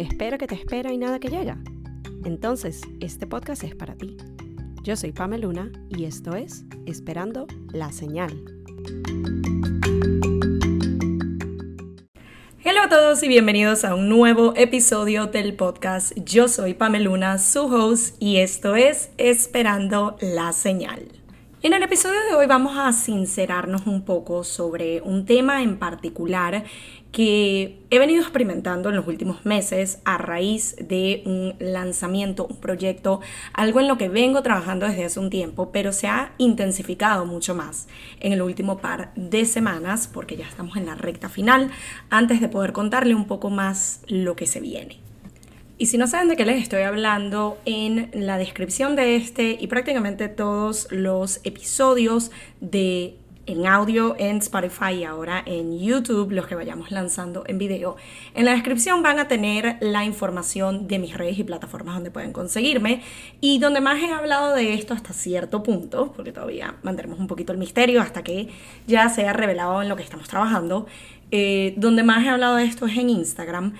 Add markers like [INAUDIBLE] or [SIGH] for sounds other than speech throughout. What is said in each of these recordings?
Espera que te espera y nada que llega. Entonces, este podcast es para ti. Yo soy Pameluna y esto es Esperando la Señal. Hola a todos y bienvenidos a un nuevo episodio del podcast. Yo soy Pameluna, su host, y esto es Esperando la Señal. En el episodio de hoy vamos a sincerarnos un poco sobre un tema en particular que he venido experimentando en los últimos meses a raíz de un lanzamiento, un proyecto, algo en lo que vengo trabajando desde hace un tiempo, pero se ha intensificado mucho más en el último par de semanas, porque ya estamos en la recta final, antes de poder contarle un poco más lo que se viene. Y si no saben de qué les estoy hablando, en la descripción de este y prácticamente todos los episodios de en audio en Spotify y ahora en YouTube, los que vayamos lanzando en video. En la descripción van a tener la información de mis redes y plataformas donde pueden conseguirme y donde más he hablado de esto hasta cierto punto, porque todavía mantenemos un poquito el misterio hasta que ya sea revelado en lo que estamos trabajando. Eh, donde más he hablado de esto es en Instagram,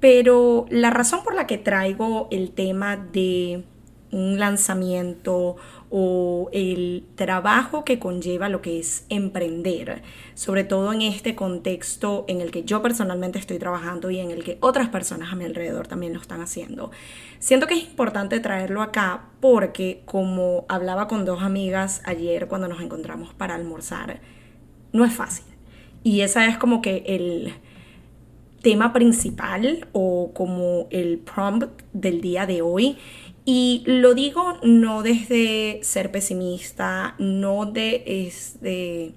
pero la razón por la que traigo el tema de un lanzamiento o el trabajo que conlleva lo que es emprender, sobre todo en este contexto en el que yo personalmente estoy trabajando y en el que otras personas a mi alrededor también lo están haciendo. Siento que es importante traerlo acá porque como hablaba con dos amigas ayer cuando nos encontramos para almorzar, no es fácil. Y esa es como que el tema principal o como el prompt del día de hoy y lo digo no desde ser pesimista, no de, este,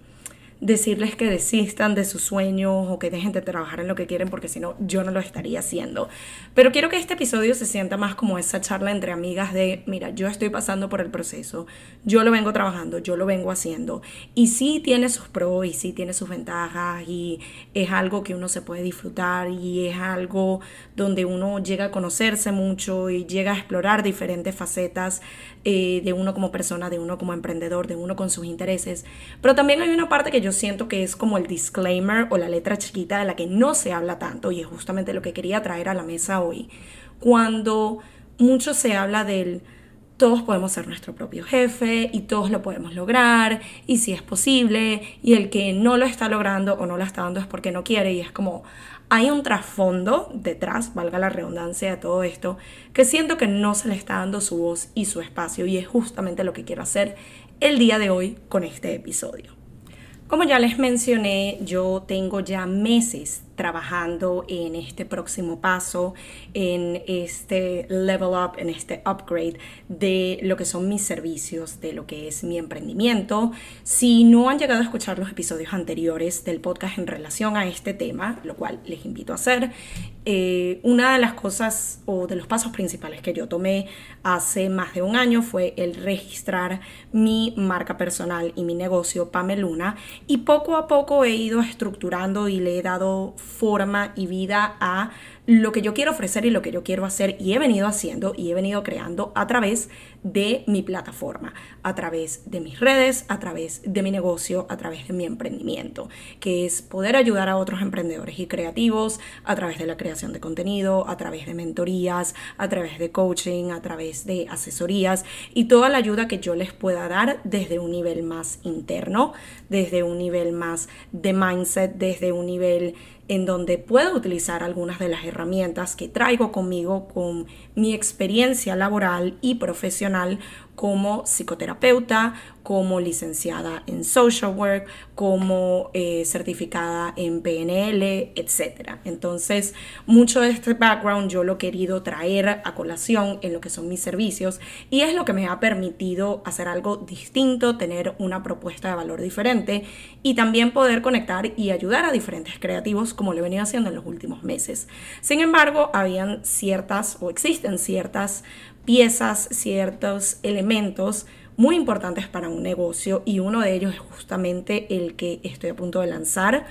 decirles que desistan de sus sueños o que dejen de trabajar en lo que quieren porque si no yo no lo estaría haciendo. Pero quiero que este episodio se sienta más como esa charla entre amigas de, mira, yo estoy pasando por el proceso, yo lo vengo trabajando, yo lo vengo haciendo y sí tiene sus pros y sí tiene sus ventajas y es algo que uno se puede disfrutar y es algo donde uno llega a conocerse mucho y llega a explorar diferentes facetas eh, de uno como persona, de uno como emprendedor, de uno con sus intereses. Pero también hay una parte que yo siento que es como el disclaimer o la letra chiquita de la que no se habla tanto y es justamente lo que quería traer a la mesa hoy. Cuando mucho se habla del todos podemos ser nuestro propio jefe y todos lo podemos lograr y si es posible y el que no lo está logrando o no lo está dando es porque no quiere y es como hay un trasfondo detrás, valga la redundancia de todo esto, que siento que no se le está dando su voz y su espacio y es justamente lo que quiero hacer el día de hoy con este episodio. Como ya les mencioné, yo tengo ya meses trabajando en este próximo paso, en este level up, en este upgrade de lo que son mis servicios, de lo que es mi emprendimiento. Si no han llegado a escuchar los episodios anteriores del podcast en relación a este tema, lo cual les invito a hacer, eh, una de las cosas o de los pasos principales que yo tomé hace más de un año fue el registrar mi marca personal y mi negocio Pameluna y poco a poco he ido estructurando y le he dado y vida a lo que yo quiero ofrecer y lo que yo quiero hacer. Y he venido haciendo y he venido creando a través de mi plataforma, a través de mis redes, a través de mi negocio, a través de mi emprendimiento, que es poder ayudar a otros emprendedores y creativos a través de la creación de contenido, a través de mentorías, a través de coaching, a través de asesorías y toda la ayuda que yo les pueda dar desde un nivel más interno, desde un nivel más de mindset, desde un nivel en donde puedo utilizar algunas de las herramientas que traigo conmigo con mi experiencia laboral y profesional como psicoterapeuta, como licenciada en social work, como eh, certificada en PNL, etc. Entonces, mucho de este background yo lo he querido traer a colación en lo que son mis servicios y es lo que me ha permitido hacer algo distinto, tener una propuesta de valor diferente y también poder conectar y ayudar a diferentes creativos como lo he venido haciendo en los últimos meses. Sin embargo, habían ciertas o existen ciertas piezas, ciertos elementos muy importantes para un negocio y uno de ellos es justamente el que estoy a punto de lanzar.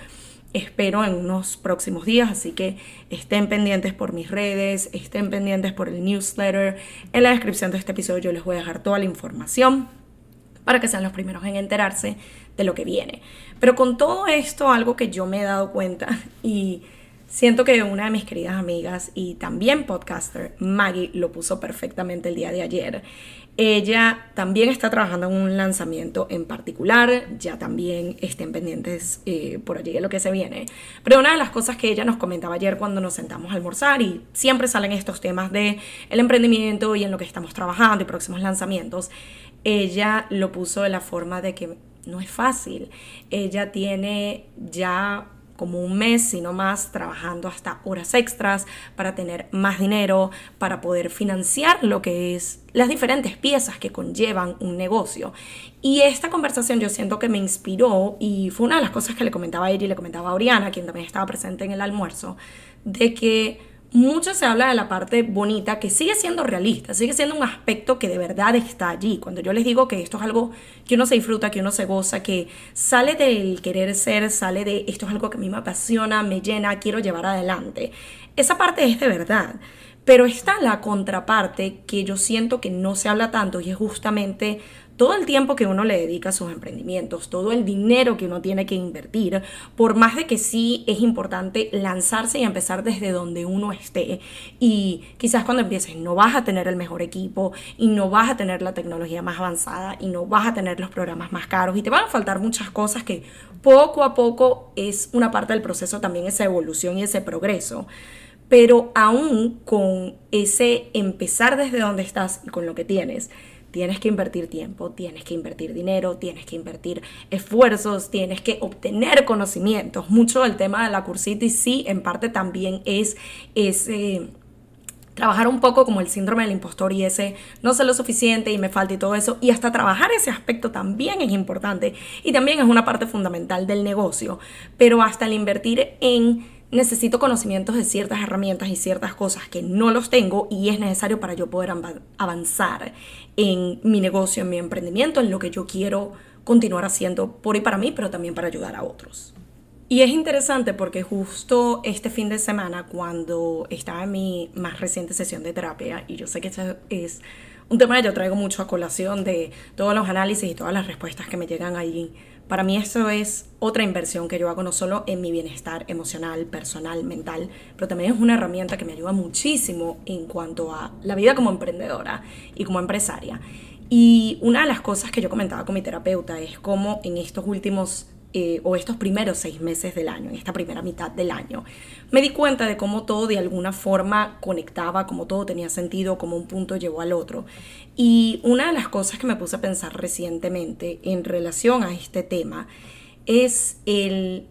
Espero en unos próximos días, así que estén pendientes por mis redes, estén pendientes por el newsletter. En la descripción de este episodio yo les voy a dejar toda la información para que sean los primeros en enterarse de lo que viene. Pero con todo esto, algo que yo me he dado cuenta [LAUGHS] y Siento que una de mis queridas amigas y también podcaster, Maggie, lo puso perfectamente el día de ayer. Ella también está trabajando en un lanzamiento en particular, ya también estén pendientes eh, por allí de lo que se viene. Pero una de las cosas que ella nos comentaba ayer cuando nos sentamos a almorzar y siempre salen estos temas de el emprendimiento y en lo que estamos trabajando y próximos lanzamientos, ella lo puso de la forma de que no es fácil. Ella tiene ya como un mes, sino más, trabajando hasta horas extras para tener más dinero, para poder financiar lo que es las diferentes piezas que conllevan un negocio. Y esta conversación yo siento que me inspiró y fue una de las cosas que le comentaba a ella y le comentaba a Oriana, quien también estaba presente en el almuerzo, de que mucho se habla de la parte bonita que sigue siendo realista, sigue siendo un aspecto que de verdad está allí. Cuando yo les digo que esto es algo que uno se disfruta, que uno se goza, que sale del querer ser, sale de esto es algo que a mí me apasiona, me llena, quiero llevar adelante. Esa parte es de verdad. Pero está la contraparte que yo siento que no se habla tanto y es justamente todo el tiempo que uno le dedica a sus emprendimientos, todo el dinero que uno tiene que invertir, por más de que sí es importante lanzarse y empezar desde donde uno esté. Y quizás cuando empieces no vas a tener el mejor equipo y no vas a tener la tecnología más avanzada y no vas a tener los programas más caros y te van a faltar muchas cosas que poco a poco es una parte del proceso también esa evolución y ese progreso pero aún con ese empezar desde donde estás y con lo que tienes, Tienes que invertir tiempo, tienes que invertir dinero, tienes que invertir esfuerzos, tienes que obtener conocimientos. Mucho del tema de la cursitis sí, en parte también es ese trabajar un poco como el síndrome del impostor y ese no sé lo suficiente y me falta y todo eso. Y hasta trabajar ese aspecto también es importante y también es una parte fundamental del negocio. Pero hasta el invertir en necesito conocimientos de ciertas herramientas y ciertas cosas que no los tengo y es necesario para yo poder avanzar en mi negocio, en mi emprendimiento, en lo que yo quiero continuar haciendo por y para mí, pero también para ayudar a otros. Y es interesante porque justo este fin de semana, cuando estaba en mi más reciente sesión de terapia, y yo sé que este es un tema que yo traigo mucho a colación de todos los análisis y todas las respuestas que me llegan ahí para mí eso es otra inversión que yo hago no solo en mi bienestar emocional, personal, mental, pero también es una herramienta que me ayuda muchísimo en cuanto a la vida como emprendedora y como empresaria. Y una de las cosas que yo comentaba con mi terapeuta es cómo en estos últimos eh, o estos primeros seis meses del año, en esta primera mitad del año, me di cuenta de cómo todo de alguna forma conectaba, cómo todo tenía sentido, cómo un punto llevó al otro. Y una de las cosas que me puse a pensar recientemente en relación a este tema es el,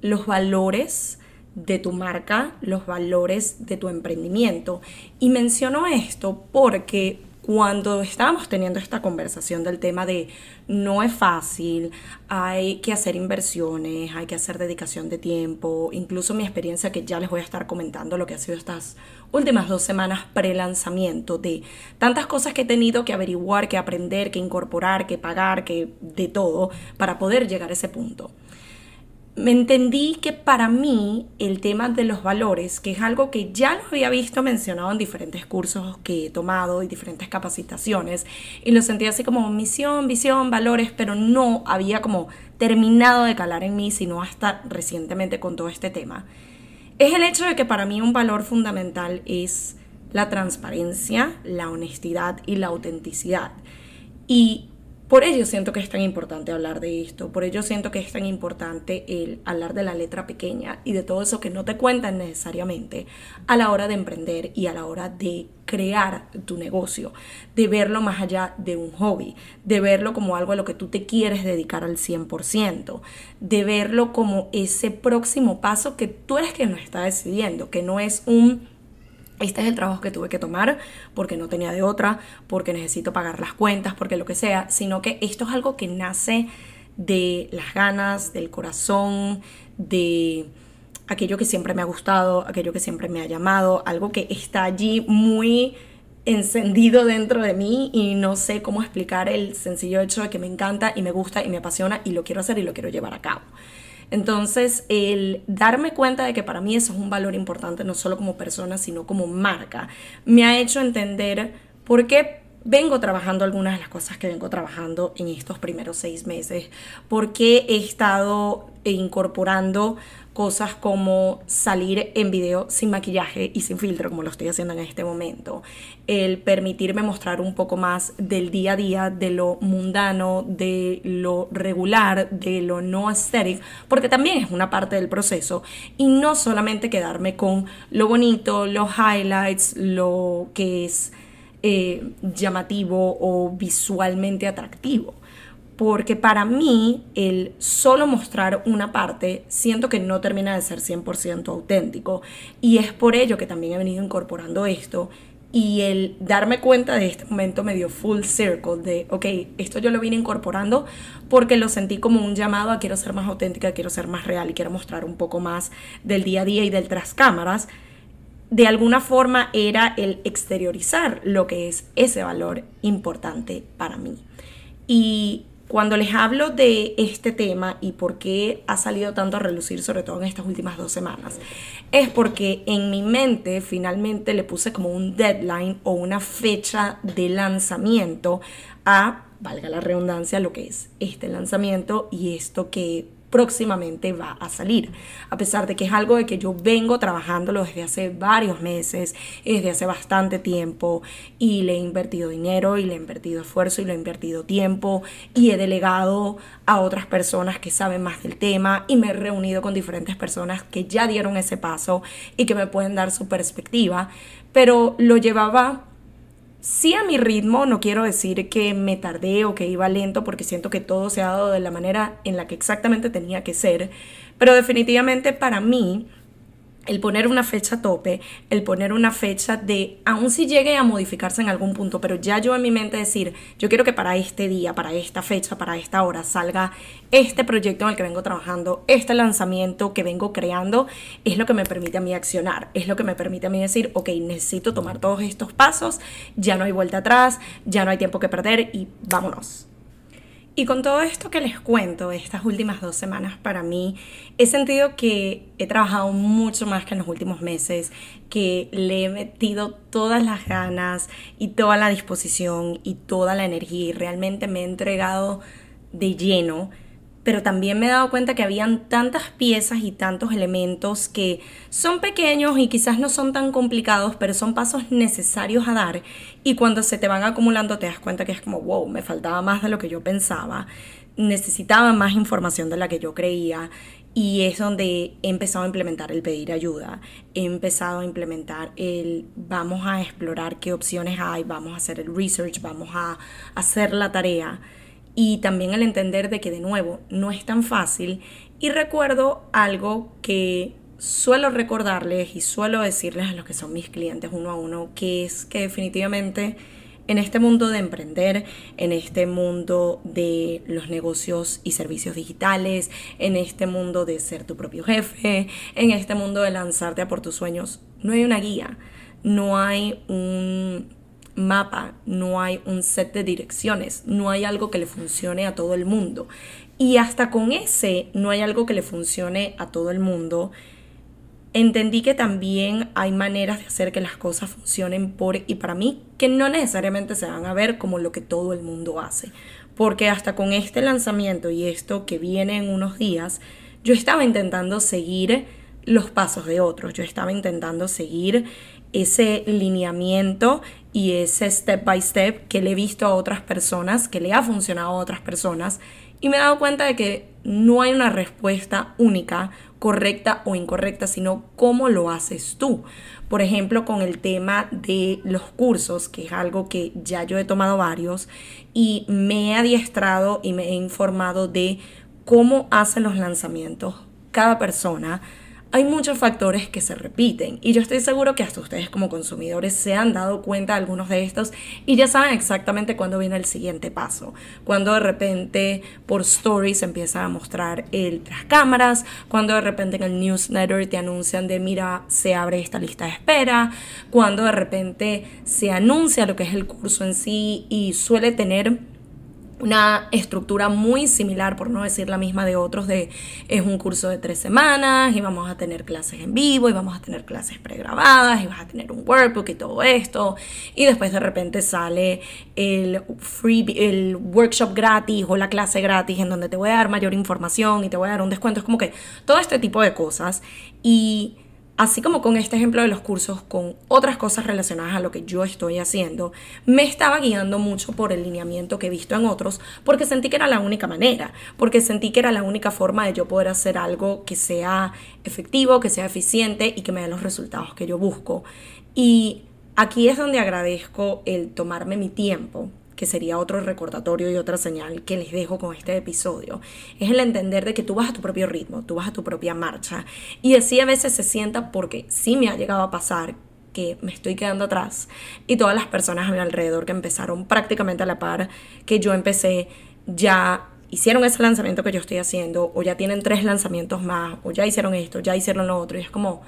los valores de tu marca, los valores de tu emprendimiento. Y menciono esto porque cuando estábamos teniendo esta conversación del tema de no es fácil, hay que hacer inversiones, hay que hacer dedicación de tiempo, incluso mi experiencia que ya les voy a estar comentando lo que ha sido estas últimas dos semanas pre-lanzamiento de tantas cosas que he tenido que averiguar, que aprender, que incorporar, que pagar, que de todo para poder llegar a ese punto me entendí que para mí el tema de los valores, que es algo que ya lo había visto mencionado en diferentes cursos que he tomado y diferentes capacitaciones, y lo sentía así como misión, visión, valores, pero no había como terminado de calar en mí, sino hasta recientemente con todo este tema, es el hecho de que para mí un valor fundamental es la transparencia, la honestidad y la autenticidad. Y por ello siento que es tan importante hablar de esto, por ello siento que es tan importante el hablar de la letra pequeña y de todo eso que no te cuentan necesariamente a la hora de emprender y a la hora de crear tu negocio, de verlo más allá de un hobby, de verlo como algo a lo que tú te quieres dedicar al 100%, de verlo como ese próximo paso que tú eres quien lo está decidiendo, que no es un este es el trabajo que tuve que tomar porque no tenía de otra, porque necesito pagar las cuentas, porque lo que sea, sino que esto es algo que nace de las ganas, del corazón, de aquello que siempre me ha gustado, aquello que siempre me ha llamado, algo que está allí muy encendido dentro de mí y no sé cómo explicar el sencillo hecho de que me encanta y me gusta y me apasiona y lo quiero hacer y lo quiero llevar a cabo. Entonces, el darme cuenta de que para mí eso es un valor importante, no solo como persona, sino como marca, me ha hecho entender por qué vengo trabajando algunas de las cosas que vengo trabajando en estos primeros seis meses, porque he estado incorporando cosas como salir en video sin maquillaje y sin filtro, como lo estoy haciendo en este momento. El permitirme mostrar un poco más del día a día, de lo mundano, de lo regular, de lo no aesthetic, porque también es una parte del proceso. Y no solamente quedarme con lo bonito, los highlights, lo que es eh, llamativo o visualmente atractivo porque para mí el solo mostrar una parte siento que no termina de ser 100% auténtico y es por ello que también he venido incorporando esto y el darme cuenta de este momento me dio full circle de, ok, esto yo lo vine incorporando porque lo sentí como un llamado a quiero ser más auténtica, quiero ser más real y quiero mostrar un poco más del día a día y del tras cámaras. De alguna forma era el exteriorizar lo que es ese valor importante para mí. Y cuando les hablo de este tema y por qué ha salido tanto a relucir, sobre todo en estas últimas dos semanas, es porque en mi mente finalmente le puse como un deadline o una fecha de lanzamiento a, valga la redundancia, lo que es este lanzamiento y esto que próximamente va a salir. A pesar de que es algo de que yo vengo trabajándolo desde hace varios meses, desde hace bastante tiempo, y le he invertido dinero, y le he invertido esfuerzo, y le he invertido tiempo, y he delegado a otras personas que saben más del tema, y me he reunido con diferentes personas que ya dieron ese paso y que me pueden dar su perspectiva, pero lo llevaba Sí a mi ritmo, no quiero decir que me tardé o que iba lento porque siento que todo se ha dado de la manera en la que exactamente tenía que ser, pero definitivamente para mí el poner una fecha tope, el poner una fecha de, aun si llegue a modificarse en algún punto, pero ya yo en mi mente decir, yo quiero que para este día, para esta fecha, para esta hora salga este proyecto en el que vengo trabajando, este lanzamiento que vengo creando, es lo que me permite a mí accionar, es lo que me permite a mí decir, ok, necesito tomar todos estos pasos, ya no hay vuelta atrás, ya no hay tiempo que perder y vámonos. Y con todo esto que les cuento, estas últimas dos semanas para mí, he sentido que he trabajado mucho más que en los últimos meses, que le he metido todas las ganas y toda la disposición y toda la energía y realmente me he entregado de lleno pero también me he dado cuenta que habían tantas piezas y tantos elementos que son pequeños y quizás no son tan complicados, pero son pasos necesarios a dar. Y cuando se te van acumulando te das cuenta que es como, wow, me faltaba más de lo que yo pensaba, necesitaba más información de la que yo creía y es donde he empezado a implementar el pedir ayuda, he empezado a implementar el vamos a explorar qué opciones hay, vamos a hacer el research, vamos a hacer la tarea y también el entender de que de nuevo no es tan fácil. Y recuerdo algo que suelo recordarles y suelo decirles a los que son mis clientes uno a uno, que es que definitivamente en este mundo de emprender, en este mundo de los negocios y servicios digitales, en este mundo de ser tu propio jefe, en este mundo de lanzarte a por tus sueños, no hay una guía, no hay un mapa, no hay un set de direcciones, no hay algo que le funcione a todo el mundo. Y hasta con ese no hay algo que le funcione a todo el mundo. Entendí que también hay maneras de hacer que las cosas funcionen por y para mí que no necesariamente se van a ver como lo que todo el mundo hace. Porque hasta con este lanzamiento y esto que viene en unos días, yo estaba intentando seguir los pasos de otros, yo estaba intentando seguir ese lineamiento y ese step by step que le he visto a otras personas, que le ha funcionado a otras personas, y me he dado cuenta de que no hay una respuesta única, correcta o incorrecta, sino cómo lo haces tú. Por ejemplo, con el tema de los cursos, que es algo que ya yo he tomado varios, y me he adiestrado y me he informado de cómo hacen los lanzamientos cada persona hay muchos factores que se repiten y yo estoy seguro que hasta ustedes como consumidores se han dado cuenta de algunos de estos y ya saben exactamente cuándo viene el siguiente paso. Cuando de repente por stories empieza a mostrar el tras cámaras, cuando de repente en el newsletter te anuncian de mira, se abre esta lista de espera, cuando de repente se anuncia lo que es el curso en sí y suele tener una estructura muy similar, por no decir la misma de otros, de es un curso de tres semanas y vamos a tener clases en vivo y vamos a tener clases pregrabadas y vas a tener un workbook y todo esto. Y después de repente sale el, free, el workshop gratis o la clase gratis en donde te voy a dar mayor información y te voy a dar un descuento. Es como que todo este tipo de cosas. Y así como con este ejemplo de los cursos, con otras cosas relacionadas a lo que yo estoy haciendo, me estaba guiando mucho por el lineamiento que he visto en otros, porque sentí que era la única manera, porque sentí que era la única forma de yo poder hacer algo que sea efectivo, que sea eficiente y que me dé los resultados que yo busco. Y aquí es donde agradezco el tomarme mi tiempo que sería otro recordatorio y otra señal que les dejo con este episodio, es el entender de que tú vas a tu propio ritmo, tú vas a tu propia marcha. Y así a veces se sienta porque sí me ha llegado a pasar que me estoy quedando atrás y todas las personas a mi alrededor que empezaron prácticamente a la par que yo empecé ya hicieron ese lanzamiento que yo estoy haciendo o ya tienen tres lanzamientos más o ya hicieron esto, ya hicieron lo otro y es como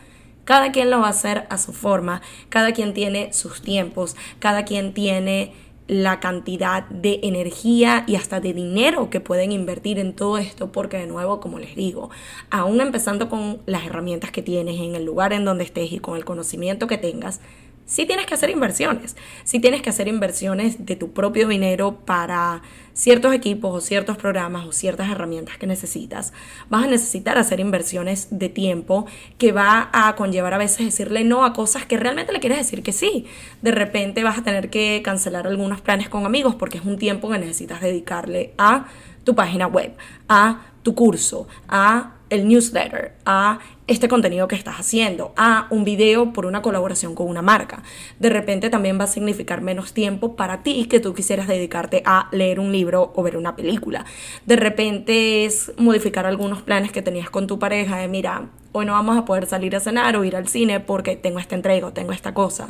cada quien lo va a hacer a su forma, cada quien tiene sus tiempos, cada quien tiene la cantidad de energía y hasta de dinero que pueden invertir en todo esto, porque de nuevo, como les digo, aún empezando con las herramientas que tienes en el lugar en donde estés y con el conocimiento que tengas, sí tienes que hacer inversiones, sí tienes que hacer inversiones de tu propio dinero para ciertos equipos o ciertos programas o ciertas herramientas que necesitas. Vas a necesitar hacer inversiones de tiempo que va a conllevar a veces decirle no a cosas que realmente le quieres decir que sí. De repente vas a tener que cancelar algunos planes con amigos porque es un tiempo que necesitas dedicarle a tu página web, a tu curso, a el newsletter, a este contenido que estás haciendo, a un video por una colaboración con una marca. De repente también va a significar menos tiempo para ti que tú quisieras dedicarte a leer un libro o ver una película. De repente es modificar algunos planes que tenías con tu pareja de mira, hoy no vamos a poder salir a cenar o ir al cine porque tengo este entrego, tengo esta cosa.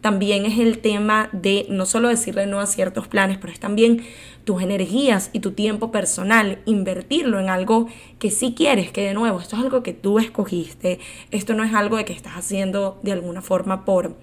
También es el tema de no solo decirle no a ciertos planes, pero es también tus energías y tu tiempo personal, invertirlo en algo que sí quieres, que de nuevo, esto es algo que tú escogiste, esto no es algo de que estás haciendo de alguna forma por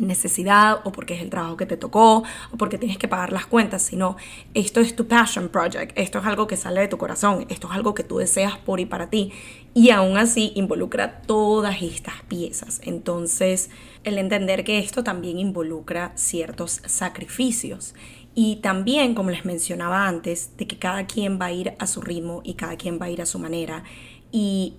necesidad o porque es el trabajo que te tocó o porque tienes que pagar las cuentas, sino esto es tu passion project, esto es algo que sale de tu corazón, esto es algo que tú deseas por y para ti. Y aún así involucra todas estas piezas. Entonces, el entender que esto también involucra ciertos sacrificios. Y también, como les mencionaba antes, de que cada quien va a ir a su ritmo y cada quien va a ir a su manera. Y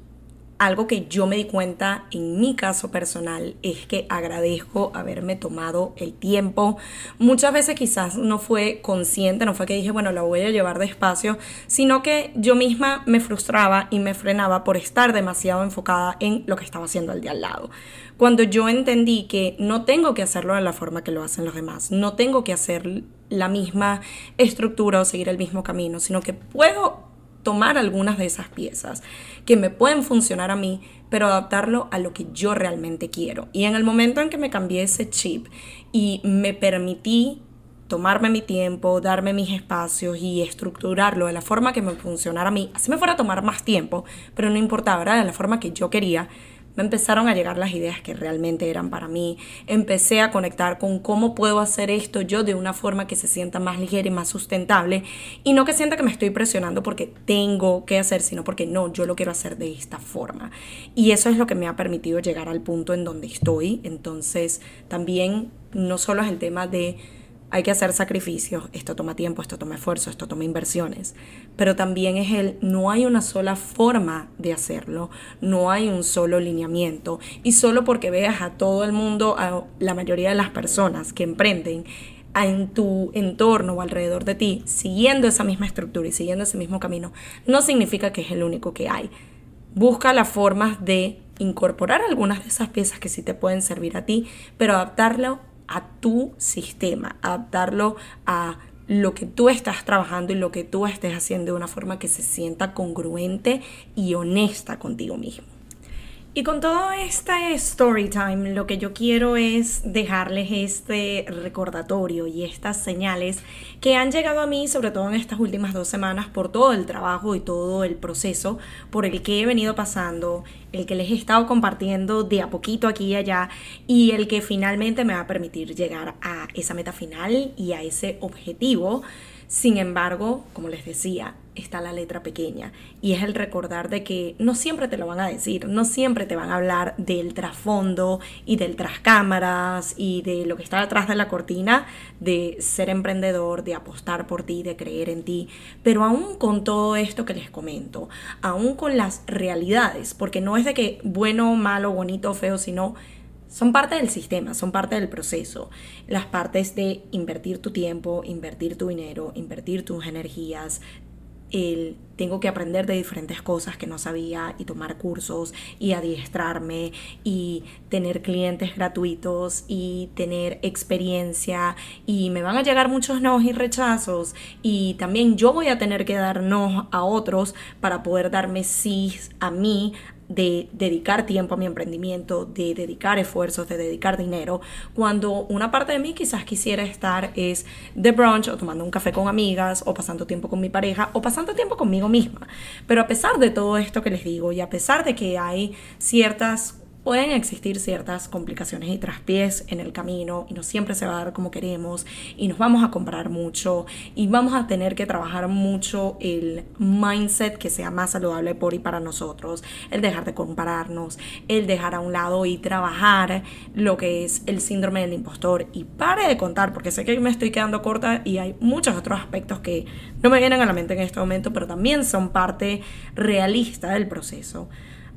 algo que yo me di cuenta en mi caso personal es que agradezco haberme tomado el tiempo. Muchas veces quizás no fue consciente, no fue que dije, bueno, la voy a llevar despacio, sino que yo misma me frustraba y me frenaba por estar demasiado enfocada en lo que estaba haciendo el de al lado. Cuando yo entendí que no tengo que hacerlo de la forma que lo hacen los demás, no tengo que hacer la misma estructura o seguir el mismo camino, sino que puedo tomar algunas de esas piezas que me pueden funcionar a mí, pero adaptarlo a lo que yo realmente quiero. Y en el momento en que me cambié ese chip y me permití tomarme mi tiempo, darme mis espacios y estructurarlo de la forma que me funcionara a mí, así me fuera a tomar más tiempo, pero no importaba, era de la forma que yo quería, empezaron a llegar las ideas que realmente eran para mí. Empecé a conectar con cómo puedo hacer esto yo de una forma que se sienta más ligera y más sustentable y no que sienta que me estoy presionando porque tengo que hacer, sino porque no, yo lo quiero hacer de esta forma. Y eso es lo que me ha permitido llegar al punto en donde estoy. Entonces, también no solo es el tema de hay que hacer sacrificios, esto toma tiempo, esto toma esfuerzo, esto toma inversiones, pero también es el, no hay una sola forma de hacerlo, no hay un solo lineamiento, y solo porque veas a todo el mundo, a la mayoría de las personas que emprenden, en tu entorno o alrededor de ti, siguiendo esa misma estructura y siguiendo ese mismo camino, no significa que es el único que hay. Busca las formas de incorporar algunas de esas piezas que sí te pueden servir a ti, pero adaptarlo a tu sistema, adaptarlo a lo que tú estás trabajando y lo que tú estés haciendo de una forma que se sienta congruente y honesta contigo mismo. Y con todo este story time, lo que yo quiero es dejarles este recordatorio y estas señales que han llegado a mí, sobre todo en estas últimas dos semanas, por todo el trabajo y todo el proceso por el que he venido pasando, el que les he estado compartiendo de a poquito aquí y allá y el que finalmente me va a permitir llegar a esa meta final y a ese objetivo. Sin embargo, como les decía, está la letra pequeña y es el recordar de que no siempre te lo van a decir, no siempre te van a hablar del trasfondo y del tras cámaras y de lo que está detrás de la cortina de ser emprendedor, de apostar por ti, de creer en ti, pero aún con todo esto que les comento, aún con las realidades, porque no es de que bueno, malo, bonito, feo, sino son parte del sistema, son parte del proceso. Las partes de invertir tu tiempo, invertir tu dinero, invertir tus energías, el tengo que aprender de diferentes cosas que no sabía y tomar cursos y adiestrarme y tener clientes gratuitos y tener experiencia. Y me van a llegar muchos no y rechazos. Y también yo voy a tener que dar no a otros para poder darme sí a mí de dedicar tiempo a mi emprendimiento, de dedicar esfuerzos, de dedicar dinero, cuando una parte de mí quizás quisiera estar es de brunch o tomando un café con amigas o pasando tiempo con mi pareja o pasando tiempo conmigo misma. Pero a pesar de todo esto que les digo y a pesar de que hay ciertas pueden existir ciertas complicaciones y traspiés en el camino y no siempre se va a dar como queremos y nos vamos a comprar mucho y vamos a tener que trabajar mucho el mindset que sea más saludable por y para nosotros, el dejar de compararnos, el dejar a un lado y trabajar lo que es el síndrome del impostor y pare de contar porque sé que me estoy quedando corta y hay muchos otros aspectos que no me vienen a la mente en este momento pero también son parte realista del proceso.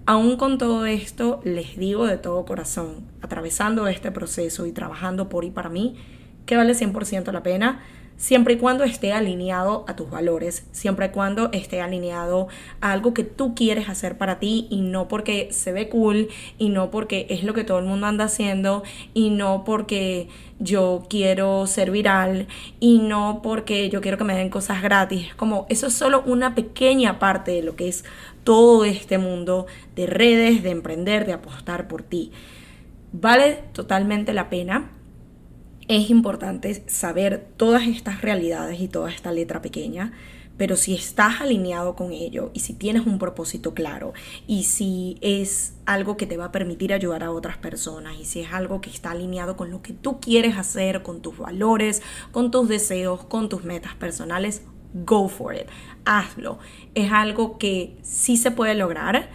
Aún con todo esto, les digo de todo corazón, atravesando este proceso y trabajando por y para mí, que vale 100% la pena, siempre y cuando esté alineado a tus valores, siempre y cuando esté alineado a algo que tú quieres hacer para ti y no porque se ve cool y no porque es lo que todo el mundo anda haciendo y no porque yo quiero ser viral y no porque yo quiero que me den cosas gratis. como eso es solo una pequeña parte de lo que es todo este mundo de redes, de emprender, de apostar por ti. Vale totalmente la pena. Es importante saber todas estas realidades y toda esta letra pequeña, pero si estás alineado con ello y si tienes un propósito claro y si es algo que te va a permitir ayudar a otras personas y si es algo que está alineado con lo que tú quieres hacer, con tus valores, con tus deseos, con tus metas personales, go for it, hazlo. Es algo que sí se puede lograr,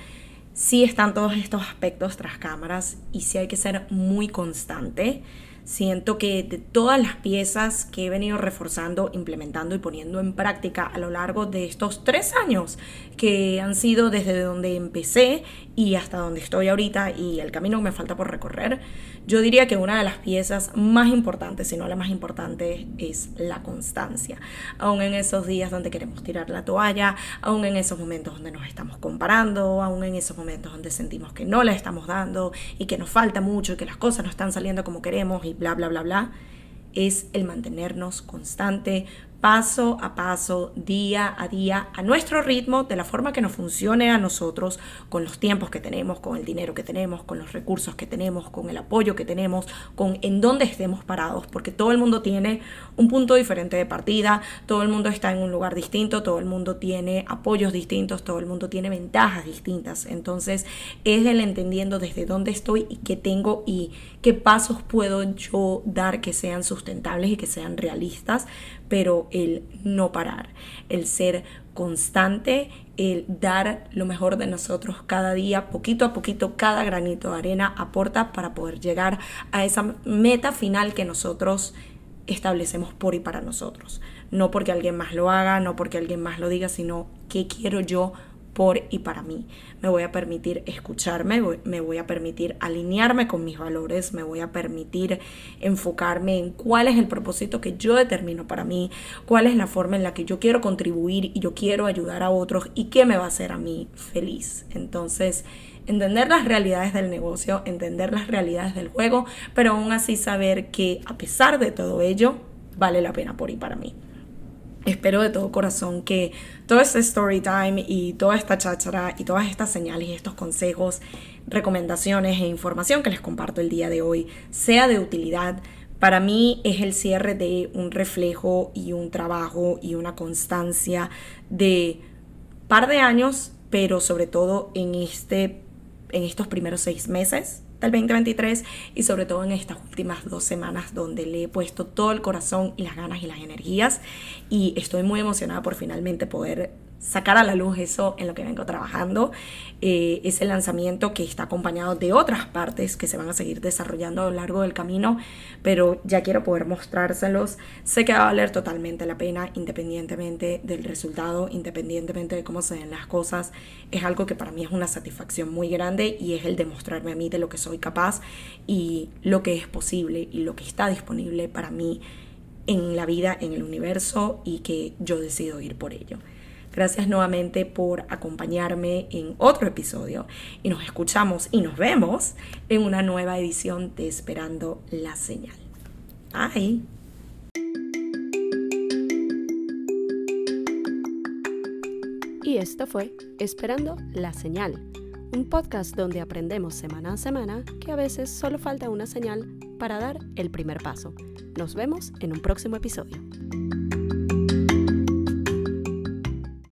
sí están todos estos aspectos tras cámaras y sí hay que ser muy constante. Siento que de todas las piezas que he venido reforzando, implementando y poniendo en práctica a lo largo de estos tres años, que han sido desde donde empecé y hasta donde estoy ahorita y el camino que me falta por recorrer, yo diría que una de las piezas más importantes, si no la más importante, es la constancia. Aún en esos días donde queremos tirar la toalla, aún en esos momentos donde nos estamos comparando, aún en esos momentos donde sentimos que no la estamos dando y que nos falta mucho y que las cosas no están saliendo como queremos y bla, bla, bla, bla, es el mantenernos constante, paso a paso, día a día, a nuestro ritmo, de la forma que nos funcione a nosotros, con los tiempos que tenemos, con el dinero que tenemos, con los recursos que tenemos, con el apoyo que tenemos, con en dónde estemos parados, porque todo el mundo tiene un punto diferente de partida, todo el mundo está en un lugar distinto, todo el mundo tiene apoyos distintos, todo el mundo tiene ventajas distintas. Entonces es el entendiendo desde dónde estoy y qué tengo y qué pasos puedo yo dar que sean sustentables y que sean realistas pero el no parar, el ser constante, el dar lo mejor de nosotros cada día, poquito a poquito, cada granito de arena aporta para poder llegar a esa meta final que nosotros establecemos por y para nosotros. No porque alguien más lo haga, no porque alguien más lo diga, sino qué quiero yo por y para mí. Me voy a permitir escucharme, me voy a permitir alinearme con mis valores, me voy a permitir enfocarme en cuál es el propósito que yo determino para mí, cuál es la forma en la que yo quiero contribuir y yo quiero ayudar a otros y qué me va a hacer a mí feliz. Entonces, entender las realidades del negocio, entender las realidades del juego, pero aún así saber que a pesar de todo ello, vale la pena por y para mí. Espero de todo corazón que todo este story time y toda esta cháchara y todas estas señales y estos consejos, recomendaciones e información que les comparto el día de hoy sea de utilidad. Para mí es el cierre de un reflejo y un trabajo y una constancia de par de años, pero sobre todo en, este, en estos primeros seis meses del 2023 y sobre todo en estas últimas dos semanas donde le he puesto todo el corazón y las ganas y las energías. Y estoy muy emocionada por finalmente poder sacar a la luz eso en lo que vengo trabajando. Eh, ese lanzamiento que está acompañado de otras partes que se van a seguir desarrollando a lo largo del camino, pero ya quiero poder mostrárselos. Sé que va a valer totalmente la pena independientemente del resultado, independientemente de cómo se den las cosas. Es algo que para mí es una satisfacción muy grande y es el demostrarme a mí de lo que soy capaz y lo que es posible y lo que está disponible para mí en la vida, en el universo y que yo decido ir por ello. Gracias nuevamente por acompañarme en otro episodio y nos escuchamos y nos vemos en una nueva edición de Esperando la Señal. Bye. Y esto fue Esperando la Señal, un podcast donde aprendemos semana a semana que a veces solo falta una señal para dar el primer paso. Nos vemos en un próximo episodio.